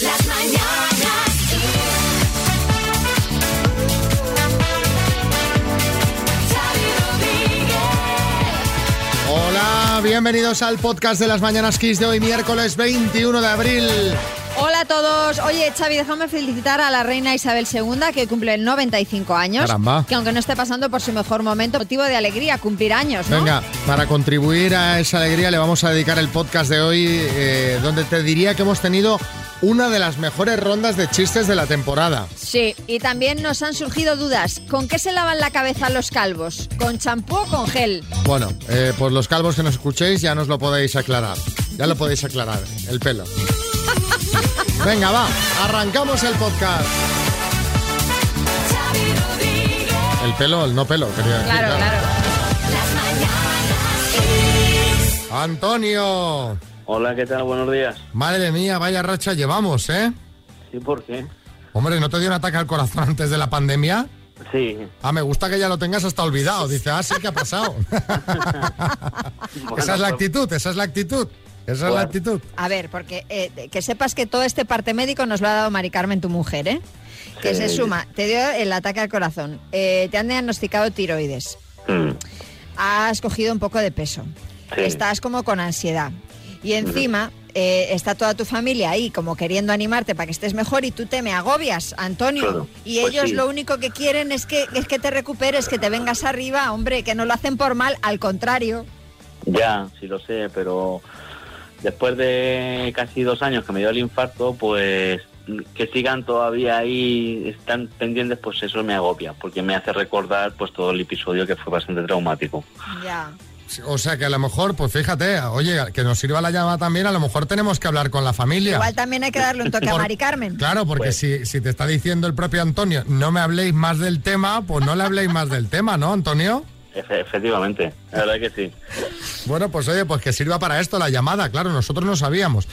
Las mañanas. Hola, bienvenidos al podcast de las Mañanas Kiss de hoy, miércoles 21 de abril. Hola a todos. Oye, Xavi, déjame felicitar a la reina Isabel II, que cumple 95 años. Caramba. Que aunque no esté pasando por su mejor momento, motivo de alegría, cumplir años, ¿no? Venga, para contribuir a esa alegría le vamos a dedicar el podcast de hoy, eh, donde te diría que hemos tenido una de las mejores rondas de chistes de la temporada. Sí, y también nos han surgido dudas. ¿Con qué se lavan la cabeza los calvos? ¿Con champú o con gel? Bueno, eh, pues los calvos que nos escuchéis ya nos lo podéis aclarar. Ya lo podéis aclarar, el pelo. Venga, va, arrancamos el podcast. El pelo, el no pelo, quería decir. Claro, claro. Antonio, Hola, ¿qué tal? Buenos días. madre mía, vaya racha llevamos, ¿eh? Sí, ¿por qué? Hombre, ¿no te dio un ataque al corazón antes de la pandemia? Sí. Ah, me gusta que ya lo tengas hasta olvidado. Dice, ah, sí, ¿qué ha pasado? esa es la actitud, esa es la actitud. Esa es la actitud. A ver, porque eh, que sepas que todo este parte médico nos lo ha dado Mari Carmen, tu mujer, ¿eh? Que Sí. se suma, te dio el ataque al corazón, eh, te han diagnosticado tiroides, Mm, has cogido un poco de peso, Sí. estás como con ansiedad y encima eh, está toda tu familia ahí como queriendo animarte para que estés mejor y tú te me agobias, Antonio. Claro, Y pues ellos sí. lo único que quieren es que, es que te recuperes, que te vengas arriba, hombre, que no lo hacen por mal, al contrario. Ya, sí lo sé, pero después de casi dos años que me dio el infarto, pues que sigan todavía ahí, están pendientes, pues eso me agobia, porque me hace recordar pues todo el episodio que fue bastante traumático. Ya. O sea que a lo mejor, pues fíjate, oye, que nos sirva la llama también, a lo mejor tenemos que hablar con la familia. Igual también hay que darle un toque a Por- Mari Carmen. Claro, porque Pues- si, si te está diciendo el propio Antonio, no me habléis más del tema, pues no le habléis más del tema, ¿no, Antonio? Efe- efectivamente, la verdad que sí. Bueno, pues oye, pues que sirva para esto la llamada, claro, nosotros no sabíamos.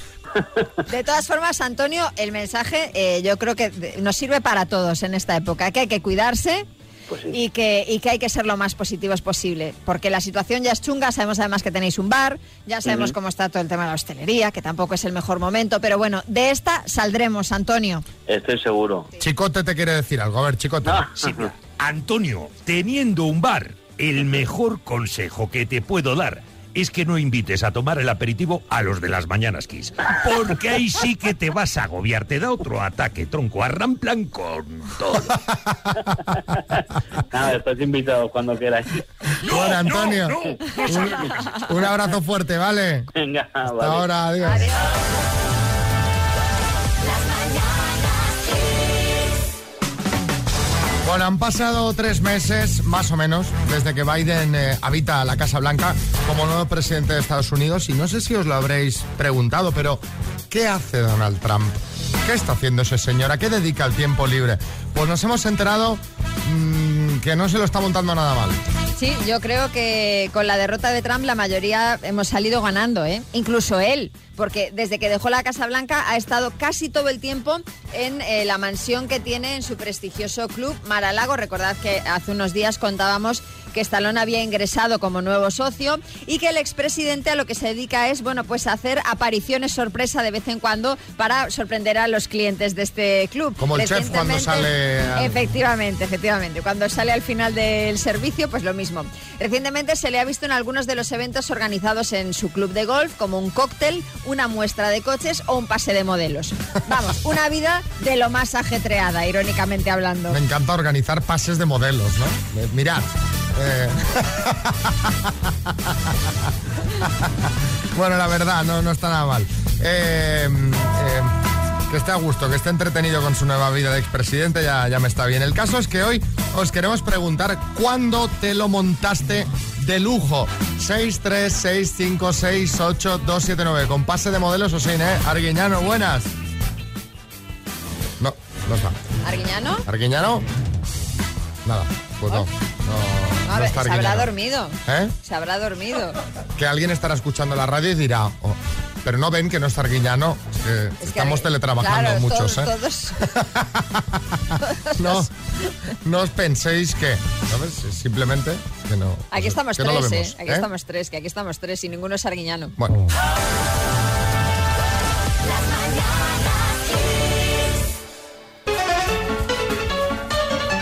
De todas formas, Antonio, el mensaje eh, yo creo que nos sirve para todos en esta época, que hay que cuidarse Pues sí. y que, y que hay que ser lo más positivos posible, porque la situación ya es chunga, sabemos además que tenéis un bar, ya sabemos cómo está todo el tema de la hostelería, que tampoco es el mejor momento, pero bueno, de esta saldremos, Antonio. Estoy seguro. Chicote te quiere decir algo, a ver, Chicote. Antonio, teniendo un bar, el mejor consejo que te puedo dar es que no invites a tomar el aperitivo a los de las mañanas Kiss. Porque ahí sí que te vas a agobiar, te da otro ataque, tronco, arramplan con todo. Nada, estás invitado cuando Antonio, no, es esto. un abrazo fuerte, ¿vale? Venga, Hasta vale. ahora, adiós. Bueno, han pasado tres meses, más o menos, desde que Biden eh, habita la Casa Blanca como nuevo presidente de Estados Unidos. Y no sé si os lo habréis preguntado, pero ¿qué hace Donald Trump? ¿Qué está haciendo ese señor? ¿A qué dedica el tiempo libre? Pues nos hemos enterado mm, que no se lo está montando nada mal. Sí, yo creo que con la derrota de Trump la mayoría hemos salido ganando, ¿eh? Incluso él, porque desde que dejó la Casa Blanca ha estado casi todo el tiempo en eh, la mansión que tiene en su prestigioso club Mar-a-Lago. Recordad que hace unos días contábamos que Stallone había ingresado como nuevo socio y que el expresidente a lo que se dedica es, bueno, pues hacer apariciones sorpresa de vez en cuando para sorprender a los clientes de este club. Como el chef cuando sale al- Efectivamente, efectivamente. Cuando sale al final del servicio, pues lo mismo. Recientemente se le ha visto en algunos de los eventos organizados en su club de golf, como un cóctel, una muestra de coches o un pase de modelos. Vamos, una vida de lo más ajetreada, irónicamente hablando. Me encanta organizar pases de modelos, ¿no? Mirad. Eh, bueno, la verdad, no, no está nada mal. Eh, eh, que esté a gusto, que esté entretenido con su nueva vida de expresidente, ya, ya me está bien. El caso es que hoy os queremos preguntar cuándo te lo montaste de lujo. 636568279 con pase de modelos o sin, ¿eh? Arguiñano, buenas. No, no está. ¿Arguiñano? ¿Arguiñano? Nada, pues no. No, se habrá dormido. ¿Eh? Se habrá dormido. Que alguien estará escuchando la radio y dirá, oh, pero no ven que no es Arguiñano. Estamos teletrabajando muchos, todos, ¿eh? Todos, no, no os penséis que. Simplemente que no. Aquí estamos tres, ¿eh? Aquí ¿eh? estamos tres, que aquí estamos tres y ninguno es Arguiñano. Bueno.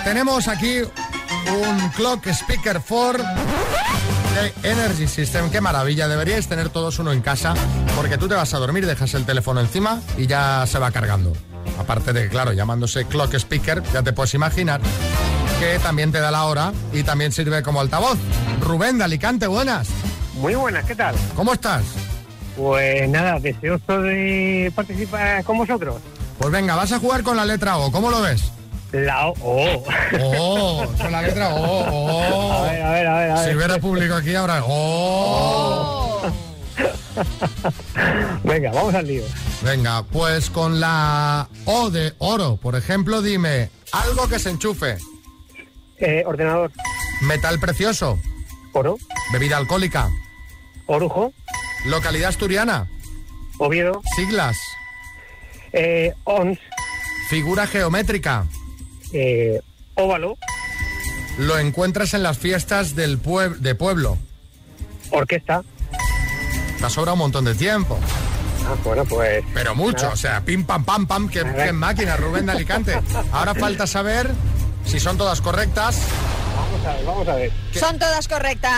Tenemos aquí un Clock Speaker 4 de Energy System. Qué maravilla, deberíais tener todos uno en casa porque tú te vas a dormir, dejas el teléfono encima y ya se va cargando. Aparte de, claro, llamándose Clock Speaker, ya te puedes imaginar que también te da la hora y también sirve como altavoz. Rubén de Alicante, buenas. Muy buenas, ¿qué tal? ¿Cómo estás? Pues nada, deseoso de participar con vosotros. Pues venga, vas a jugar con la letra O. ¿Cómo lo ves? La O. Oh. Oh, con la letra O. Oh. A ver, a ver, a ver. A Si hubiera público aquí ahora. Oh. Venga, vamos al lío. Venga, pues con la O de oro, por ejemplo, dime algo que se enchufe. Eh, ordenador, Metal precioso. oro, Bebida alcohólica. orujo, Localidad asturiana. Oviedo, Siglas. eh, ons, Figura geométrica. Eh, óvalo, Lo encuentras en las fiestas del pue- de pueblo. orquesta. Te ha sobrado un montón de tiempo. Ah, bueno, pues Pero mucho, o sea, pim pam pam pam, qué, qué máquina, Rubén de Alicante. Ahora falta saber si son todas correctas. vamos a ver, vamos a ver. Son todas correctas.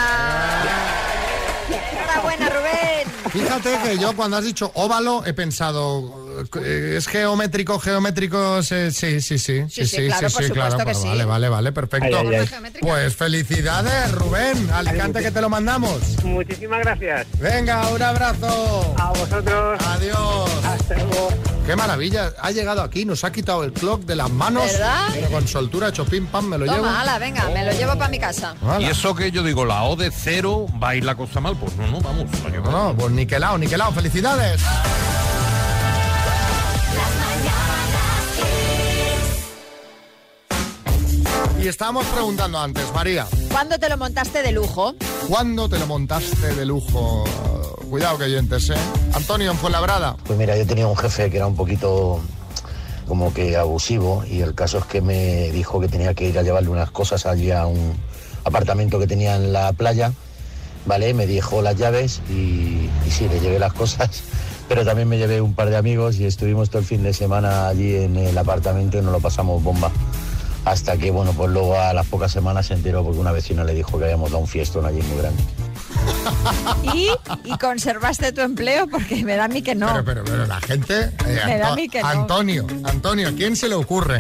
Enhorabuena, Rubén. Fíjate que yo cuando has dicho óvalo he pensado, ¿es geométrico, geométrico? Sí, sí, sí, sí. Sí, sí, claro, por supuesto claro. que Pues sí. Vale, vale, vale, perfecto. Ay, ay, ay. geométrica. Pues felicidades, Rubén, Alicante que te lo mandamos. Muchísimas gracias. Venga, un abrazo. A vosotros. Adiós. Hasta luego. Qué maravilla. Ha llegado aquí, nos ha quitado el clock de las manos. ¿Verdad? Pero con soltura, hecho pim pam, me lo llevo. Toma, ala, venga, me lo llevo para mi casa. Hala. Y eso que yo digo, la O de cero, va a ir la cosa mal. Pues no, no, vamos. No, no, pues niquelao, niquelao. ¡Felicidades! Y estábamos preguntando antes, María, ¿Cuándo te lo montaste de lujo? ¿cuándo te lo montaste de lujo? Cuidado que oyentes, ¿eh? Antonio, en Fuenlabrada. Pues mira, yo tenía un jefe que era un poquito como que abusivo y el caso es que me dijo que tenía que ir a llevarle unas cosas allí a un apartamento que tenía en la playa, ¿vale? Me dejó las llaves y, y sí, le llevé las cosas, pero también me llevé un par de amigos y estuvimos todo el fin de semana allí en el apartamento y nos lo pasamos bomba. Hasta que, bueno, pues luego a las pocas semanas se enteró porque una vecina le dijo que habíamos dado un fiestón allí muy grande. ¿Y, y conservaste tu empleo? Porque me da a mí que no. Pero, pero, pero la gente... eh, Me da a mí que no. Antonio, Antonio, ¿a quién se le ocurre?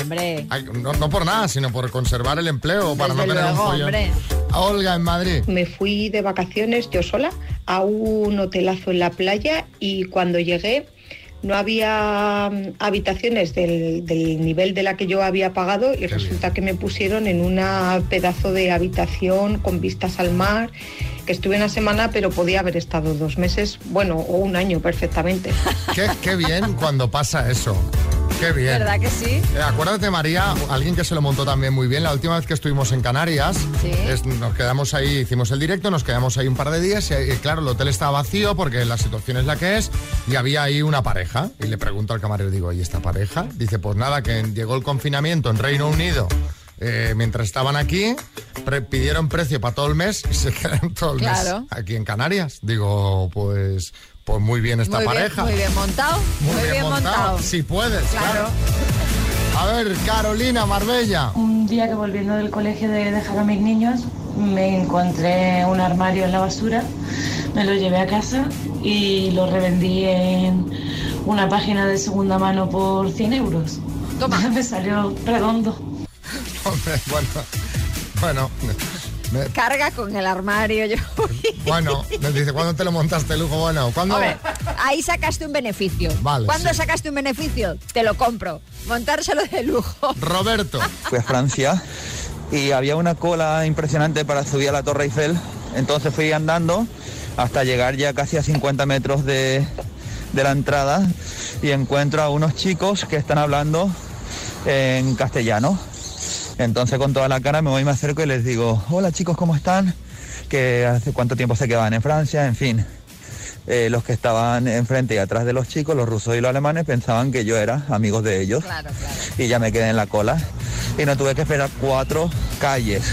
Hombre, Ay, no, no por nada, sino por conservar el empleo, para Desde no tener luego, un follón. hombre. A Olga, en Madrid. Me fui de vacaciones yo sola a un hotelazo en la playa y cuando llegué no había mm, habitaciones del, del nivel de la que yo había pagado y resulta que me pusieron en una pedazo de habitación con vistas al mar, que estuve una semana pero podía haber estado dos meses, bueno, o un año perfectamente. Qué, qué bien cuando pasa eso. Qué bien. ¿verdad que sí? Eh, acuérdate, María, alguien que se lo montó también muy bien. La última vez que estuvimos en Canarias, Sí. es- nos quedamos ahí, hicimos el directo, nos quedamos ahí un par de días y, eh, claro, el hotel estaba vacío porque la situación es la que es y había ahí una pareja. Y le pregunto al camarero, digo, ¿y esta pareja? Dice, pues nada, que llegó el confinamiento en Reino Unido. eh, mientras estaban aquí, pre- pidieron precio para todo el mes y se quedaron todo el Claro. mes aquí en Canarias. Digo, pues, pues muy bien esta muy pareja. Bien, muy bien montado. Muy, bien, montado. Si puedes, Claro. claro. A ver, Carolina Marbella. Un día que volviendo del colegio de dejar a mis niños, me encontré un armario en la basura, me lo llevé a casa y lo revendí en una página de segunda mano por 100 euros. Toma. me salió redondo. Hombre, bueno, bueno, me- Carga con el armario. Yo. bueno, me dice, ¿cuándo te lo montaste, lujo? Bueno, ¿cuándo? Ahí sacaste un beneficio. Vale, ¿Cuándo sí. sacaste un beneficio? Te lo compro. Montárselo de lujo. Roberto. Fui a Francia y había una cola impresionante para subir a la Torre Eiffel. Entonces fui andando hasta llegar ya casi a 50 metros de, de la entrada y encuentro a unos chicos que están hablando en castellano. Entonces con toda la cara me voy y me acerco y les digo, hola chicos, ¿cómo están? Que hace cuánto tiempo se quedaban en Francia, en fin. Eh, los que estaban enfrente y atrás de los chicos, los rusos y los alemanes, pensaban que yo era amigos de ellos Claro, claro. y ya me quedé en la cola y no tuve que esperar cuatro calles.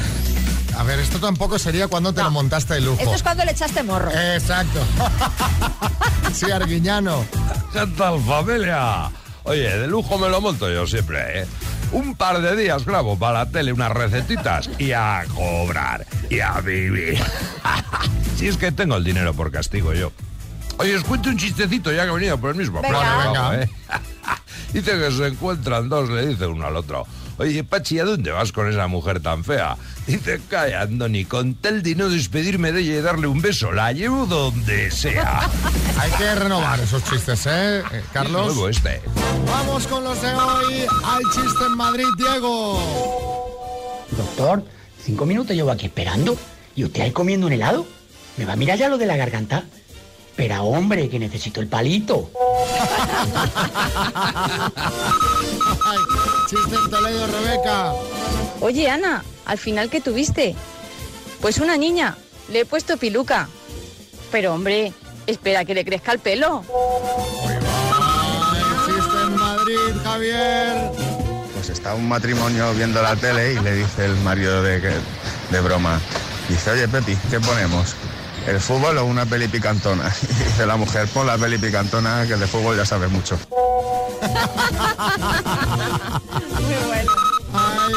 A ver, esto tampoco sería cuando te No. lo montaste de lujo. Esto es cuando le echaste morro. Exacto. sí, Arguiñano. ¿Qué tal, familia? Oye, de lujo me lo monto yo siempre, ¿eh? Un par de días grabo para la tele unas recetitas y a cobrar y a vivir. si es que tengo el dinero por castigo yo. Oye, os cuento un chistecito ya que he venido por el mismo. Venga. plan, Venga. vamos, ¿eh? Dice que se encuentran dos, le dice uno al otro. Oye, Pachi, ¿a dónde vas con esa mujer tan fea? Dice, calla, Andoni, con tal de no despedirme de ella y darle un beso, la llevo donde sea. Hay que renovar esos chistes, ¿eh, eh, Carlos? Nuevo este. Vamos con los de hoy. Hay chiste en Madrid, Diego. Doctor, cinco minutos llevo aquí esperando. ¿Y usted ahí comiendo un helado? ¿Me va a mirar ya lo de la garganta? Pero hombre, que necesito el palito. Chiste en Toledo, Rebeca. Oye, Ana, al final, ¿qué tuviste? Pues una niña. Le he puesto piluca. Pero, hombre, espera que le crezca el pelo. Ay, chiste en Madrid, Javier. Pues está un matrimonio viendo la tele y le dice el marido de, que- de broma, dice, oye Pepi, ¿qué ponemos? ¿El fútbol o una peli picantona? Y dice la mujer, pon la peli picantona, que de fútbol ya sabes mucho. Muy bueno. Ay,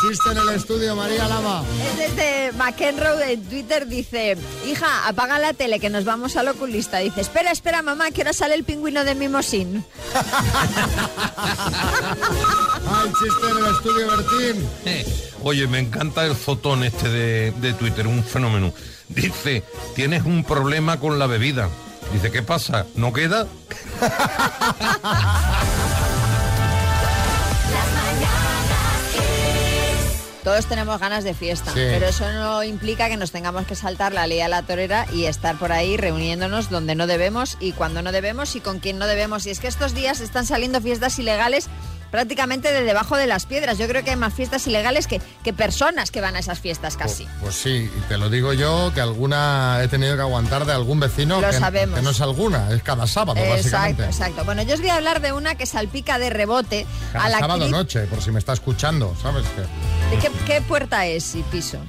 chiste en el estudio, María Lama. Es desde McEnroe en Twitter, dice, hija, apaga la tele que nos vamos al oculista. Dice, espera, espera, mamá, que ahora sale el pingüino de Mimosín. Ay, chiste en el estudio, Bertín. Eh, Oye, me encanta el fotón este de, de Twitter, un fenómeno. Dice, tienes un problema con la bebida. Dice, ¿qué pasa? ¿No queda? Todos tenemos ganas de fiesta, Sí. pero eso no implica que nos tengamos que saltar la ley a la torera y estar por ahí reuniéndonos donde no debemos y cuando no debemos y con quien no debemos. Y es que estos días están saliendo fiestas ilegales prácticamente de debajo de las piedras. Yo creo que hay más fiestas ilegales que, que personas que van a esas fiestas casi. Pues sí, y te lo digo yo, que alguna he tenido que aguantar de algún vecino. Lo que, sabemos. que no es alguna, es cada sábado, Exacto, básicamente. exacto. Bueno, yo os voy a hablar de una que salpica de rebote Cada a la sábado actriz- noche, por si me está escuchando, ¿sabes? ¿De qué, qué puerta es y piso?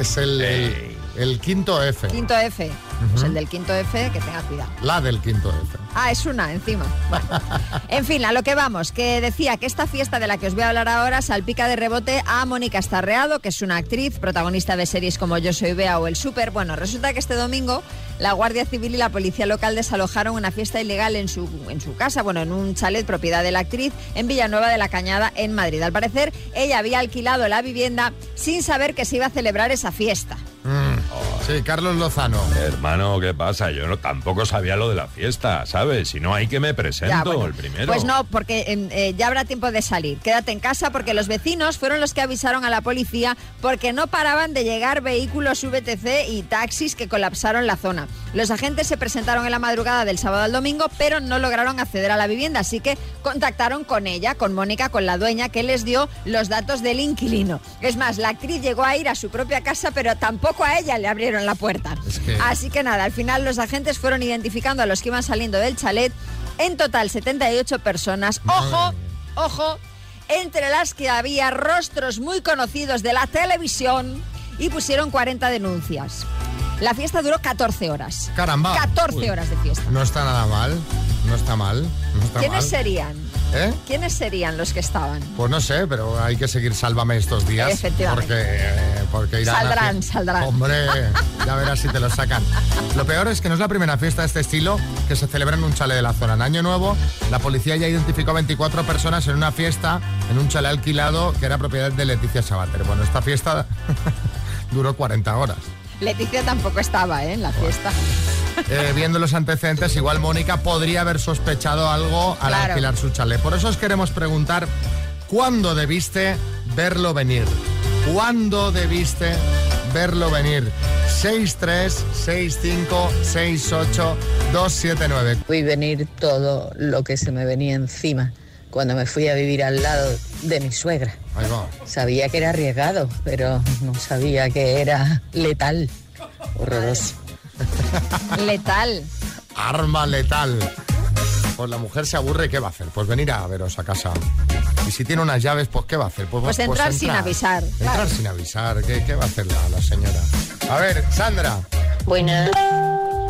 Es el, el, el quinto F. Quinto F. Pues el del quinto F, que tenga cuidado. La del quinto F. Ah, es una encima. Bueno. En fin, a lo que vamos, que decía que esta fiesta de la que os voy a hablar ahora salpica de rebote a Mónica Estarreado, que es una actriz, protagonista de series como Yo soy Bea o El Super. Bueno, resulta que este domingo la Guardia Civil y la Policía Local desalojaron una fiesta ilegal en su, en su casa, bueno, en un chalet propiedad de la actriz en Villanueva de la Cañada, en Madrid. Al parecer, ella había alquilado la vivienda sin saber que se iba a celebrar esa fiesta. Mm. Sí, Carlos Lozano. Hermano, ¿qué pasa? Yo no, tampoco sabía lo de la fiesta, ¿sabes? Si no hay que me presento, Ya, bueno. el primero. Pues no, porque eh, eh, ya habrá tiempo de salir. Quédate en casa porque los vecinos fueron los que avisaron a la policía porque no paraban de llegar vehículos VTC y taxis que colapsaron la zona. Los agentes se presentaron en la madrugada del sábado al domingo, pero no lograron acceder a la vivienda, así que contactaron con ella, con Mónica, con la dueña, que les dio los datos del inquilino. Es más, la actriz llegó a ir a su propia casa, pero tampoco a ella le abrieron la puerta. Es que- Así que nada, al final los agentes fueron identificando a los que iban saliendo del chalet. En total, 78 personas. Ojo, ojo, entre las que había rostros muy conocidos de la televisión y pusieron 40 denuncias. La fiesta duró 14 horas. Caramba. 14 Uy. horas de fiesta. No está nada mal, no está mal, no está ¿Quiénes mal. serían? ¿Eh? ¿Quiénes serían los que estaban? Pues no sé, pero hay que seguir Sálvame estos días. Efectivamente. Porque, eh, porque irán a Saldrán, fie- saldrán. Hombre, ya verás si te lo sacan. Lo peor es que no es la primera fiesta de este estilo que se celebra en un chalet de la zona. En Año Nuevo, la policía ya identificó 24 personas en una fiesta en un chalet alquilado que era propiedad de Leticia Sabater. Bueno, esta fiesta duró 40 horas. Leticia tampoco estaba ¿eh? en la fiesta. Eh, viendo los antecedentes, igual Mónica podría haber sospechado algo al Claro. alquilar su chalet. Por eso os queremos preguntar, ¿cuándo debiste verlo venir? ¿Cuándo debiste verlo venir? 636568279. Vi venir todo lo que se me venía encima cuando me fui a vivir al lado de mi suegra. Ahí va. Sabía que era arriesgado, pero no sabía que era letal. Horroroso. Letal. Arma letal. Pues la mujer se aburre, ¿qué va a hacer? Pues venir a veros a casa. Y si tiene unas llaves, pues ¿qué va a hacer? Pues entrar sin avisar, Entrar claro. sin avisar. ¿Qué, qué va a hacer la, la señora? A ver, Sandra. Buenas.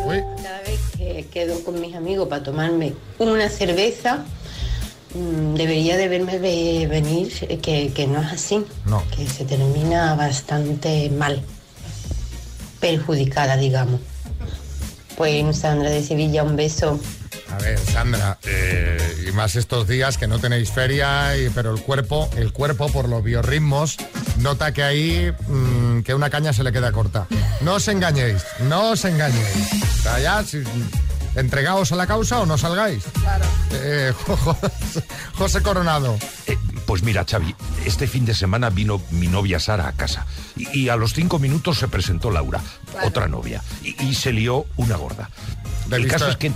Uy. Cada vez que quedo con mis amigos para tomarme una cerveza, debería de verme ve- venir eh, que, que no es así, No. que se termina bastante mal, perjudicada, digamos. Pues Sandra de Sevilla, un beso. A ver, Sandra, eh, y más estos días que no tenéis feria, y- pero el cuerpo, el cuerpo por los biorritmos, nota que ahí mm, que una caña se le queda corta. No os engañéis, no os engañéis. O sea, ya, si- entregaos a la causa o no salgáis. Eh, José Coronado. Eh, pues mira, Xavi, este fin de semana vino mi novia Sara a casa y, y a los cinco minutos se presentó Laura, otra novia, y, y se lió una gorda. El visto- caso es que no,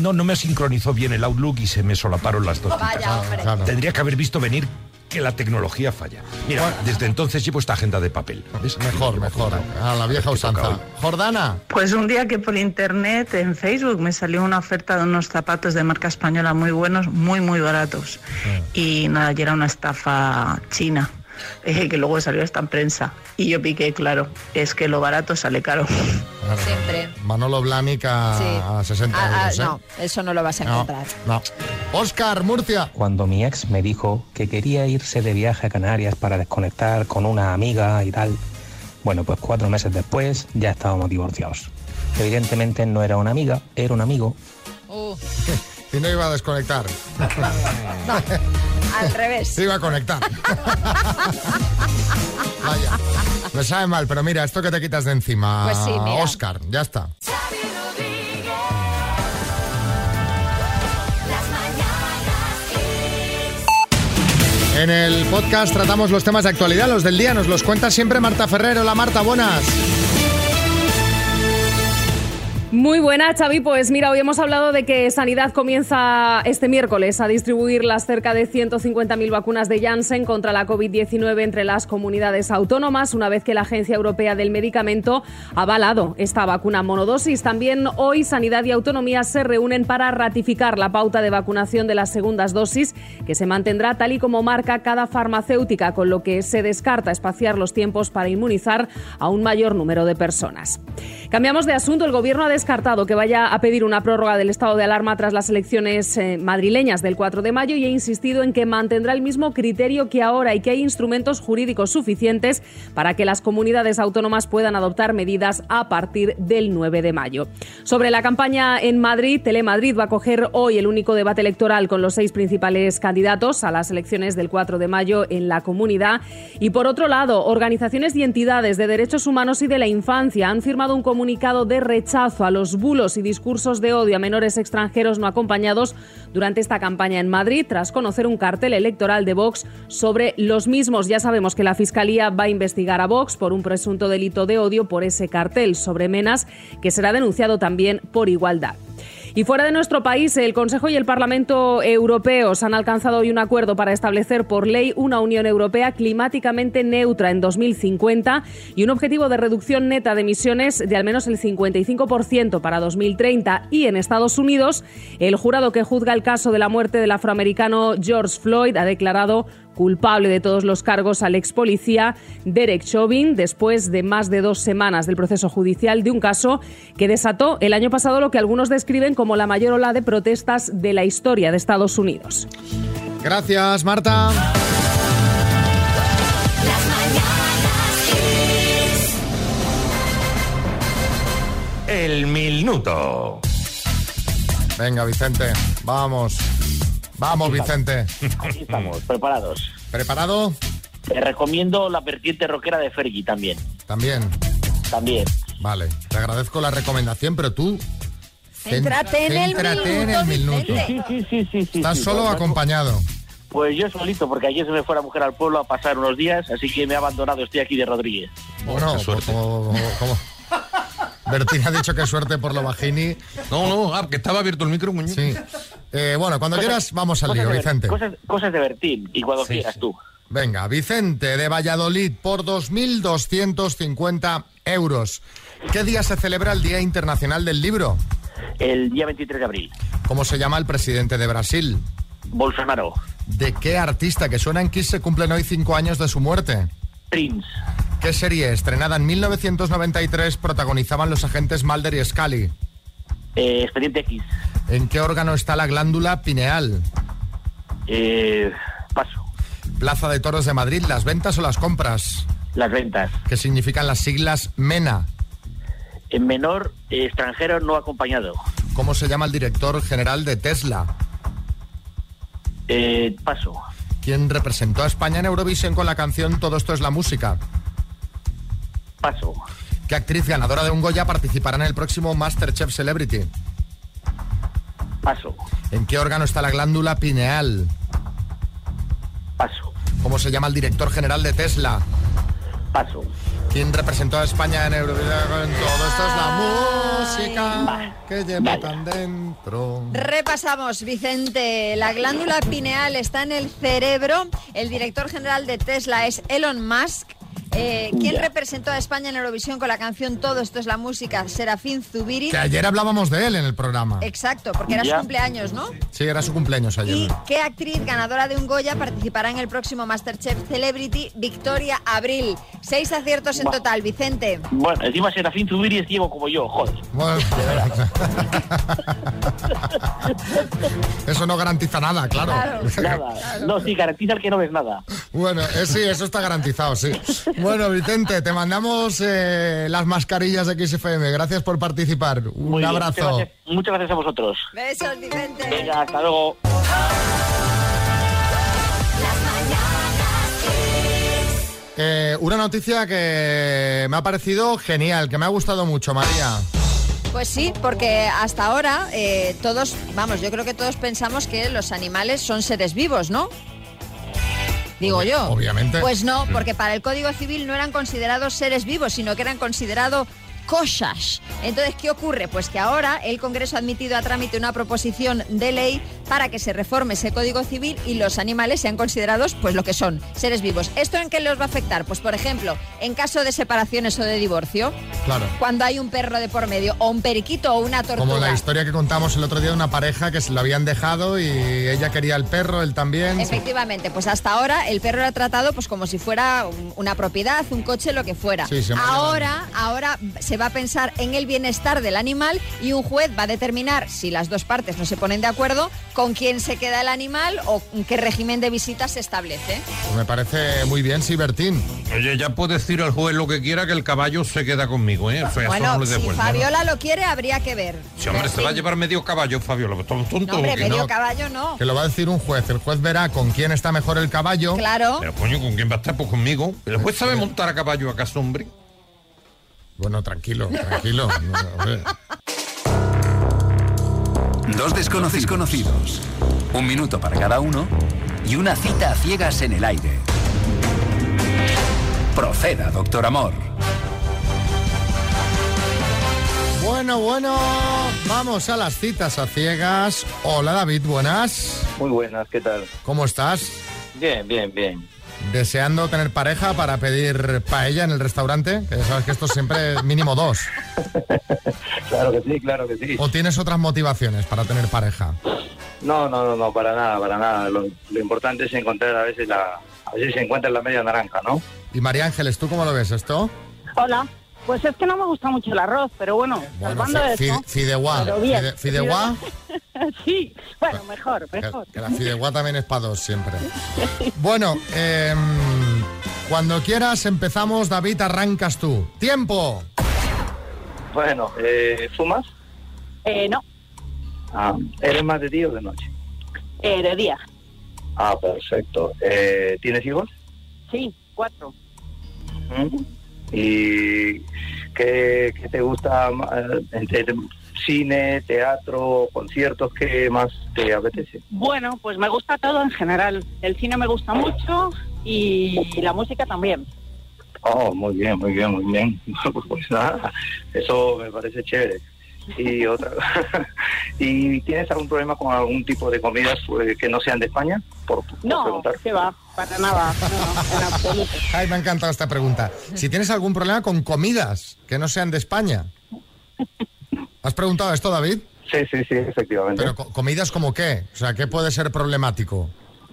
no, no me sincronizó bien el Outlook y se me solaparon las dos Vaya, citas. hombre. Claro. Tendría que haber visto venir que la tecnología falla. Mira, desde entonces llevo esta agenda de papel. ¿ves? Mejor, mejor. A la vieja ¿Qué toca usanza. Jordana. Pues un día que por internet, en Facebook, me salió una oferta de unos zapatos de marca española muy buenos, muy, muy baratos. Y nada, y era una estafa china, eh, que luego salió en prensa. Y yo piqué, claro, es que lo barato sale caro. Siempre. Manolo Blahnik a, Sí. a 60 Ah, ah, euros. ¿eh? no, eso no lo vas a No, encontrar. no. Oscar, Murcia. Cuando mi ex me dijo que quería irse de viaje a Canarias para desconectar con una amiga y tal, bueno, pues cuatro meses después ya estábamos divorciados. Evidentemente no era una amiga, era un amigo. Y no iba a desconectar. Al revés. Se iba a conectar. Vaya. Me sabe mal, pero mira, esto que te quitas de encima. Pues sí, mira. Oscar, ya está. En el podcast tratamos los temas de actualidad, los del día. Nos los cuenta siempre Marta Ferrer. Hola Marta, buenas. Muy buena, Xavi. Pues mira, hoy hemos hablado de que Sanidad comienza este miércoles a distribuir las cerca de 150.000 vacunas de Janssen contra la COVID-19 entre las comunidades autónomas, una vez que la Agencia Europea del Medicamento ha avalado esta vacuna monodosis. También hoy Sanidad y Autonomía se reúnen para ratificar la pauta de vacunación de las segundas dosis, que se mantendrá tal y como marca cada farmacéutica, con lo que se descarta espaciar los tiempos para inmunizar a un mayor número de personas. Cambiamos de asunto. El Gobierno ha descartado que vaya a pedir una prórroga del estado de alarma tras las elecciones eh, madrileñas del 4 de mayo y ha insistido en que mantendrá el mismo criterio que ahora y que hay instrumentos jurídicos suficientes para que las comunidades autónomas puedan adoptar medidas a partir del 9 de mayo. Sobre la campaña en Madrid, Telemadrid va a coger hoy el único debate electoral con los seis principales candidatos a las elecciones del 4 de mayo en la comunidad. Y por otro lado, organizaciones y entidades de derechos humanos y de la infancia han firmado un comunicado de rechazo a los bulos y discursos de odio a menores extranjeros no acompañados durante esta campaña en Madrid, tras conocer un cartel electoral de Vox sobre los mismos. Ya sabemos que la Fiscalía va a investigar a Vox por un presunto delito de odio por ese cartel sobre Menas, que será denunciado también por igualdad. Y fuera de nuestro país, el Consejo y el Parlamento Europeos han alcanzado hoy un acuerdo para establecer por ley una Unión Europea climáticamente neutra en 2050 y un objetivo de reducción neta de emisiones de al menos el 55% para 2030. Y en Estados Unidos, el jurado que juzga el caso de la muerte del afroamericano George Floyd ha declarado culpable de todos los cargos al ex policía Derek Chauvin después de más de dos semanas del proceso judicial de un caso que desató el año pasado lo que algunos describen como la mayor ola de protestas de la historia de Estados Unidos. Gracias, Marta. El minuto. Venga, Vicente, vamos. Vamos, Aquí Vicente. Aquí estamos, preparados. ¿Preparado? Te recomiendo la vertiente rockera de Fergie también. También. También. Vale, te agradezco la recomendación, pero tú... Céntrate en el céntrate en el minuto. Sí, sí, sí, sí. ¿Estás sí, solo o pues, acompañado? Pues yo solito, porque ayer se me fue la mujer al pueblo a pasar unos días, así que me ha abandonado, estoy aquí de Rodríguez. Bueno, pues como, como- como- Bertín ha dicho que suerte por lo bajini. No, no, ah, que estaba abierto el micro, muñeco. Sí. Eh, bueno, cuando Cosas- quieras, vamos al lío, de- Vicente. Cosas, cosas de Bertín, y cuando Sí, quieras sí. tú. Venga, Vicente de Valladolid por 2.250 euros. ¿Qué día se celebra el Día Internacional del Libro? El día 23 de abril. ¿Cómo se llama el presidente de Brasil? Bolsonaro. ¿De qué artista que suena en Kiss se cumplen hoy cinco años de su muerte? Prince. ¿Qué serie estrenada en 1993 protagonizaban los agentes Mulder y Scully? Eh, expediente X. ¿En qué órgano está la glándula pineal? Eh, paso. Plaza de Toros de Madrid, ¿las ventas o las compras? Las ventas. ¿Qué significan las siglas MENA? En menor, eh, extranjero no acompañado. ¿Cómo se llama el director general de Tesla? Eh, paso. ¿Quién representó a España en Eurovisión con la canción Todo esto es la música? Paso. ¿Qué actriz ganadora de un Goya participará en el próximo Masterchef Celebrity? Paso. ¿En qué órgano está la glándula pineal? Paso. ¿Cómo se llama el director general de Tesla? Paso. ¿Quién representó a España en Eurovisión? Todo esto es la música que lleva tan dentro. Repasamos, Vicente. La glándula pineal está en el cerebro. El director general de Tesla es Elon Musk. Eh, ¿Quién Ya. representó a España en Eurovisión con la canción Todo esto es la música? Serafín Zubiri. Que ayer hablábamos de él en el programa. Exacto, porque era su cumpleaños, ¿no? Sí, era su cumpleaños ayer. ¿Y qué actriz ganadora de un Goya participará en el próximo Masterchef Celebrity? Victoria Abril. Seis aciertos en total, Vicente. Bueno, encima Serafín Zubiri es ciego como yo, joder. Bueno, eso no garantiza nada, claro. Nada. No, sí, garantiza el que no ves nada. Bueno, eh, sí, eso está garantizado, sí. Bueno, Vicente, te mandamos eh, las mascarillas de XFM. Gracias por participar. Un Muy bien, abrazo. Muchas gracias, muchas gracias a vosotros. Besos, Vicente. Venga, hasta luego. Eh, una noticia que me ha parecido genial, que me ha gustado mucho, María. Pues sí, porque hasta ahora eh, todos, vamos, yo creo que todos pensamos que los animales son seres vivos, ¿no? Digo yo. Obviamente. Pues no, porque para el Código Civil no eran considerados seres vivos, sino que eran considerados cosas. Entonces, ¿qué ocurre? Pues que ahora el Congreso ha admitido a trámite una proposición de ley para que se reforme ese Código Civil y los animales sean considerados pues lo que son, seres vivos. ¿Esto en qué les va a afectar? Pues por ejemplo, en caso de separaciones o de divorcio, Claro. cuando hay un perro de por medio o un periquito o una tortuga. Como la historia que contamos el otro día de una pareja que se lo habían dejado y ella quería el perro, él también. Efectivamente, pues hasta ahora el perro era tratado pues como si fuera un- una propiedad, un coche, lo que fuera. Sí, ahora, ahora se va a pensar en el bienestar del animal y un juez va a determinar si las dos partes no se ponen de acuerdo con quién se queda el animal o en qué régimen de visitas se establece. Pues me parece muy bien, sí, Bertín. Oye, ya puede decir al juez lo que quiera que el caballo se queda conmigo, ¿eh? O sea, eso bueno, no le si. Fabiola lo quiere, habría que ver. Si hombre, se va a llevar medio caballo, Fabiola. ¿Estás tonto No, hombre, medio no. caballo no. Que lo va a decir un juez. El juez verá con quién está mejor el caballo. Claro. Pero coño, ¿con quién va a estar? Pues conmigo. ¿El juez sabe montar a caballo acaso, hombre? Bueno, tranquilo, tranquilo. Dos desconocidos conocidos. Un minuto para cada uno y una cita a ciegas en el aire. Proceda, doctor Amor. Bueno, bueno, vamos a las citas a ciegas. Hola David, buenas. Muy buenas, ¿qué tal? ¿Cómo estás? Bien, bien, bien. ¿Deseando tener pareja para pedir paella en el restaurante? Que ya sabes que esto siempre es mínimo dos. Claro que sí, claro que sí. ¿O tienes otras motivaciones para tener pareja? No, no, no, no, para nada, para nada. Lo, lo importante es encontrar a veces la... A veces se encuentra la media naranja, ¿no? Y María Ángeles, ¿tú cómo lo ves esto? Hola. Pues es que no me gusta mucho el arroz, pero bueno, Bueno, salvando fi- eso. fi- fideuá. Fide- fideuá. sí, bueno, mejor, Que, mejor. que la fideuá también es para dos siempre. Bueno, em, cuando quieras empezamos, David, arrancas tú. ¡Tiempo! Bueno, eh, ¿fumas? Eh, no, Ah, ¿Eres más de día o de noche? eh, de día. Ah, perfecto. Eh, ¿Tienes hijos? Sí, cuatro. ¿Mm? ¿Y qué, qué te gusta? entre cine, teatro, conciertos? ¿Qué más te apetece? Bueno, pues me gusta todo en general. El cine me gusta mucho y la música también. Oh, muy bien, muy bien, muy bien. Pues nada, eso me parece chévere. Y otra, ¿y tienes algún problema con algún tipo de comidas pues, que no sean de España? Por, por No, preguntar. que va, para nada, no, en absoluto. Ay, me ha encantado esta pregunta. Si tienes algún problema con comidas que no sean de España. ¿Has preguntado esto, David? Sí, sí, sí, efectivamente. Pero co- comidas como qué? O sea, ¿qué puede ser problemático?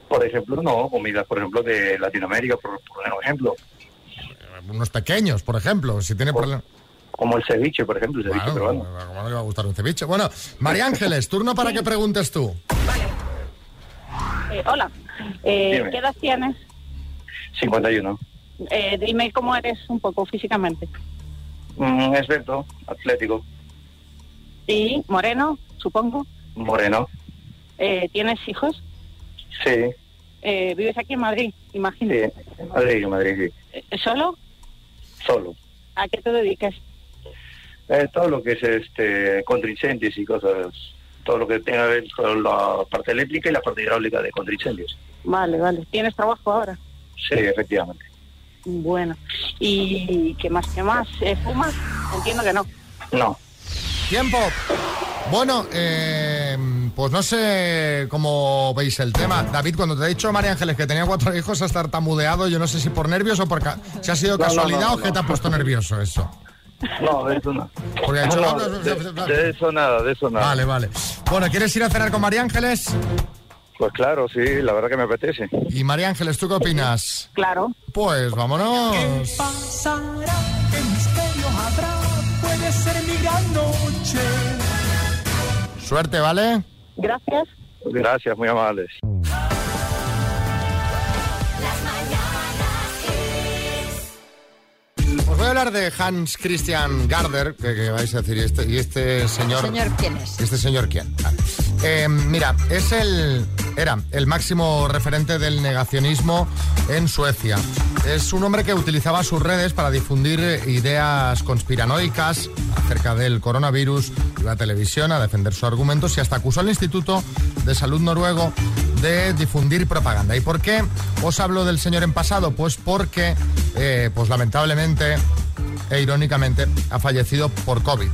Por ejemplo, no, comidas, por ejemplo, de Latinoamérica, por, por ejemplo. Unos pequeños, por ejemplo, si tiene problemas. Como el ceviche, por ejemplo, el ceviche Bueno, peruano. ¿Cómo no le va a gustar un ceviche? Bueno, María Ángeles, turno para que preguntes tú. Eh, hola, Eh. ¿qué edad tienes? 51. Eh, dime cómo eres un poco físicamente. Mm, experto, atlético, Y moreno, supongo. moreno. Eh, ¿Tienes hijos? Sí, Eh, ¿Vives aquí en Madrid? Imagino. sí. Madrid, Madrid, sí. ¿Solo? Solo. ¿A qué te dedicas? Eh, todo lo que es este contra-incendios y cosas, todo lo que tenga que ver con la parte eléctrica y la parte hidráulica de contra-incendios. Vale, vale. ¿Tienes trabajo ahora? Sí, efectivamente. Bueno. ¿Y qué más? ¿Qué más? Eh, ¿Fumas? Entiendo que no. No. Tiempo. Bueno, eh, pues no sé cómo veis el tema. David, cuando te he dicho María Ángeles que tenía cuatro hijos, has tartamudeado, yo no sé si por nervios o por... ca- si ha sido No, no, casualidad no, o que te ha puesto nervioso eso. No, de eso no. Porque ha dicho, No, "No, no, de, no, no". de eso nada, de eso nada. Vale, vale. Bueno, ¿quieres ir a cenar con María Ángeles? Pues claro, sí, la verdad que me apetece. Y María Ángeles, ¿tú qué opinas? Claro. Pues vámonos. pasará? ¿Qué misterio habrá? Puede ser mi gran noche. Suerte, ¿vale? Gracias. Gracias, muy amables. Hablar de Hans Christian Garder, que, que vais a decir, y este, y este señor... Señor, ¿quién es? ¿Y este señor quién? Eh, mira, es el, era el máximo referente del negacionismo en Suecia. Es un hombre que utilizaba sus redes para difundir ideas conspiranoicas acerca del coronavirus, iba a televisión a defender sus argumentos y hasta acusó al Instituto de Salud noruego de difundir propaganda. ¿Y por qué os hablo del señor en pasado? Pues porque, eh, pues lamentablemente e irónicamente ha fallecido por COVID.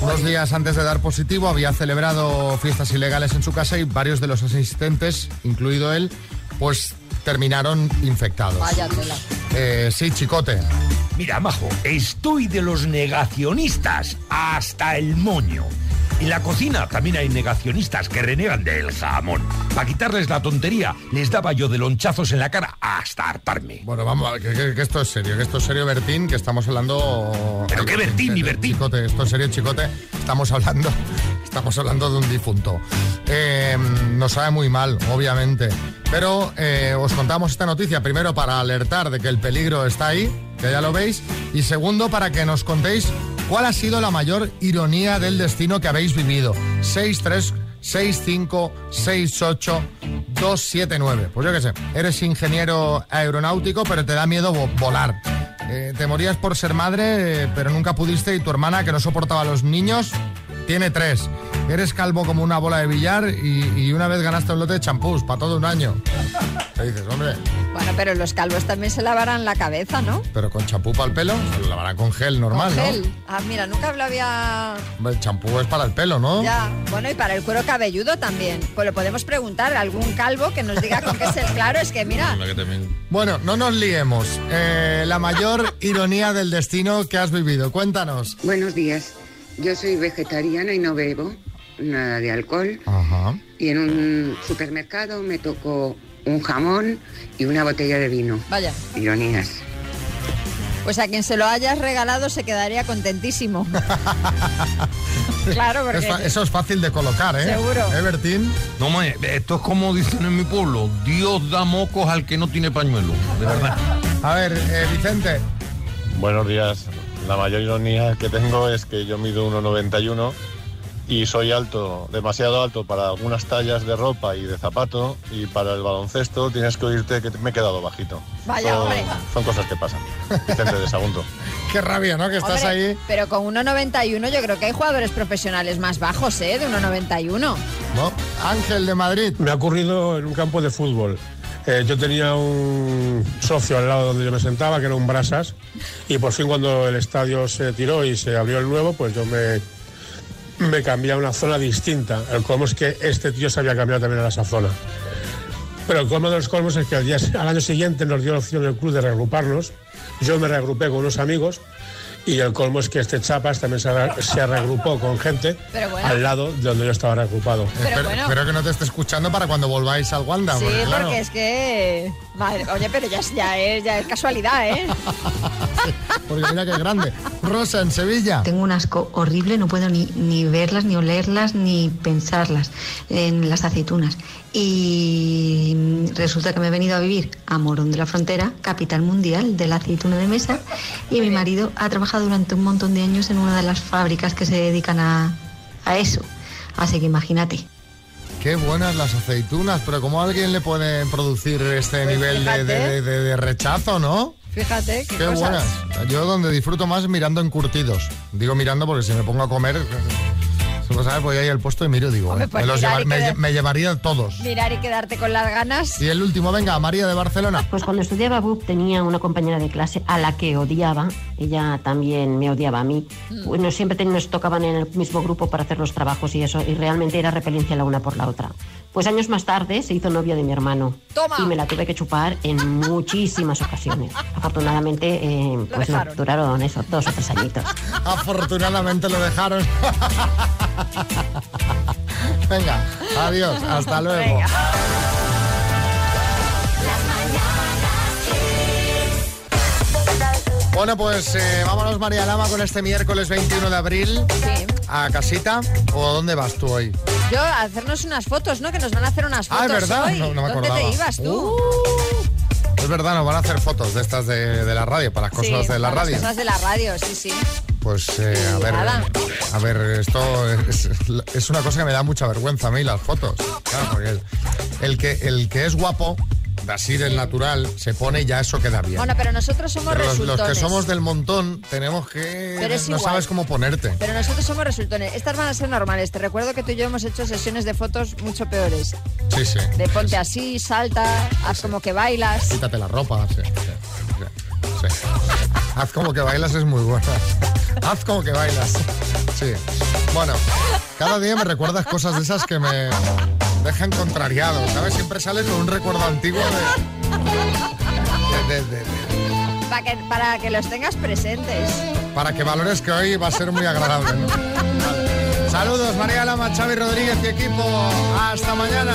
Unos días antes de dar positivo había celebrado fiestas ilegales en su casa y varios de los asistentes, incluido él, pues terminaron infectados. Vaya tela. Eh, sí, chicote. Mira, Majo, estoy de los negacionistas hasta el moño. En la cocina también hay negacionistas que renegan del jamón. Para quitarles la tontería, les daba yo de lonchazos en la cara hasta hartarme. Bueno, vamos, que, que- que esto es serio, que esto es serio, Bertín, que estamos hablando... ¿Pero qué Bertín ni Bertín? Chicote, esto es serio, chicote, estamos hablando, estamos hablando de un difunto. Eh, nos sabe muy mal, obviamente, pero eh, os contamos esta noticia, primero para alertar de que el peligro está ahí, que ya lo veis, y segundo para que nos contéis cuál ha sido la mayor ironía del destino que habéis vivido. 6, 3, 6, 5, 6, 8, 2, 7, 9. Pues yo qué sé, eres ingeniero aeronáutico, pero te da miedo vo- volar. Eh, te morías por ser madre, eh, pero nunca pudiste y tu hermana, que no soportaba a los niños, tiene tres. Eres calvo como una bola de billar y, y una vez ganaste un lote de champús para todo un año. ¿Qué dices, hombre? Bueno, pero los calvos también se lavarán la cabeza, ¿no? Pero con champú para el pelo, se lo lavarán con gel normal, Con ¿no? gel. Ah, mira, nunca lo había... El champú es para el pelo, ¿no? Ya, bueno, y para el cuero cabelludo también. Pues lo podemos preguntar a algún calvo que nos diga con qué es el claro. Es que mira, Bueno, no nos liemos. Eh, la mayor ironía del destino que has vivido. Cuéntanos. Buenos días. Yo soy vegetariana y no bebo nada de alcohol. Ajá. Y en un supermercado me tocó un jamón y una botella de vino. vaya. Ironías. Pues a quien se lo hayas regalado se quedaría contentísimo. claro, porque... Eso es fácil de colocar, ¿eh? Seguro. ¿Eh, Bertín? No, me, esto es como dicen en mi pueblo, Dios da mocos al que no tiene pañuelo, de verdad. A ver, eh, Vicente. Buenos días. La mayor ironía que tengo es que yo mido 1,91 y soy alto, demasiado alto para algunas tallas de ropa y de zapato y para el baloncesto tienes que oírte que me he quedado bajito. Vaya, son, hombre. son cosas que pasan. Vicente de Sagunto. Qué rabia, ¿no? Que estás Hombre, ahí. Pero con 1,91 yo creo que hay jugadores profesionales más bajos, ¿eh? De 1,91. ¿No? Ángel de Madrid. Me ha ocurrido en un campo de fútbol. Eh, yo tenía un socio al lado donde yo me sentaba, que era un Brasas, y por fin cuando el estadio se tiró y se abrió el nuevo, pues yo me, me cambié a una zona distinta. El colmo es que este tío se había cambiado también a esa zona. Pero el colmo de los colmos es que al, día, al año siguiente nos dio la opción el club de reagruparnos. Yo me reagrupé con unos amigos y el colmo es que este Chapas también se, se reagrupó con gente Pero bueno. al lado de donde yo estaba reagrupado. Pero bueno. Espero que no te esté escuchando para cuando volváis al Wanda. Sí, porque, claro, porque es que... Madre, oye, pero ya es, ya es, ya es casualidad, ¿eh? porque mira qué grande. Rosa, en Sevilla. Tengo un asco horrible, no puedo ni, ni verlas, ni olerlas, ni pensarlas en las aceitunas. Y resulta que me he venido a vivir a Morón de la Frontera, capital mundial de la aceituna de mesa, y mi marido ha trabajado durante un montón de años en una de las fábricas que se dedican a, a eso. Así que imagínate. Qué buenas las aceitunas, pero ¿cómo a alguien le puede producir este Pues nivel de, fíjate. de- de- de rechazo, no? Fíjate, qué, Qué cosas. buenas. Yo donde disfruto más mirando encurtidos. Digo mirando porque si me pongo a comer, ¿sabes? Pues voy ahí al puesto y miro y digo, Hombre, eh, pues me, los llevar- y me me llevaría todos. Mirar y quedarte con las ganas. Y el último, venga, María de Barcelona. Pues cuando estudiaba BUP tenía una compañera de clase a la que odiaba, ella también me odiaba a mí. Mm. Bueno, siempre nos tocaban en el mismo grupo para hacer los trabajos y eso, y realmente era repelencia la una por la otra. Pues años más tarde se hizo novia de mi hermano. Toma. Y me la tuve que chupar en muchísimas ocasiones. Afortunadamente, eh, pues no, dejaron. duraron eso, dos o tres añitos. Afortunadamente lo dejaron. venga, adiós, hasta luego. Bueno, pues eh, vámonos María Lama con este miércoles 21 de abril Sí. a casita. ¿O dónde vas tú hoy? Yo, a hacernos unas fotos, ¿no? Que nos van a hacer unas fotos Ah, es verdad, hoy. no, no me ¿Dónde acordaba. te ibas tú? Es verdad, nos van a hacer fotos de estas de, de la radio, para las cosas Sí, de la para las radio. Cosas de la radio, sí, sí. Pues eh, a ver, a ver, esto es, es una cosa que me da mucha vergüenza a mí, las fotos. Claro, porque el, el que, el que es guapo, así del natural, se pone y ya eso queda bien. Bueno, pero nosotros somos Pero los, los que somos del montón tenemos que... Pero es no igual. sabes cómo ponerte. Pero nosotros somos resultones. Estas van a ser normales. Te recuerdo que tú y yo hemos hecho sesiones de fotos mucho peores. Sí, sí. De ponte así, salta, haz como que bailas. Quítate la ropa, sí, sí, sí, sí. Haz como que bailas es muy buena. Haz como que bailas. Sí. Bueno, cada día me recuerdas cosas de esas que me dejan contrariado, ¿sabes? Siempre sales con un recuerdo antiguo de... de- de- de- Para que, para que los tengas presentes. para que valores que hoy va a ser muy agradable, ¿no? Vale. Saludos, María Lama, Xavi Rodríguez y equipo. Hasta mañana.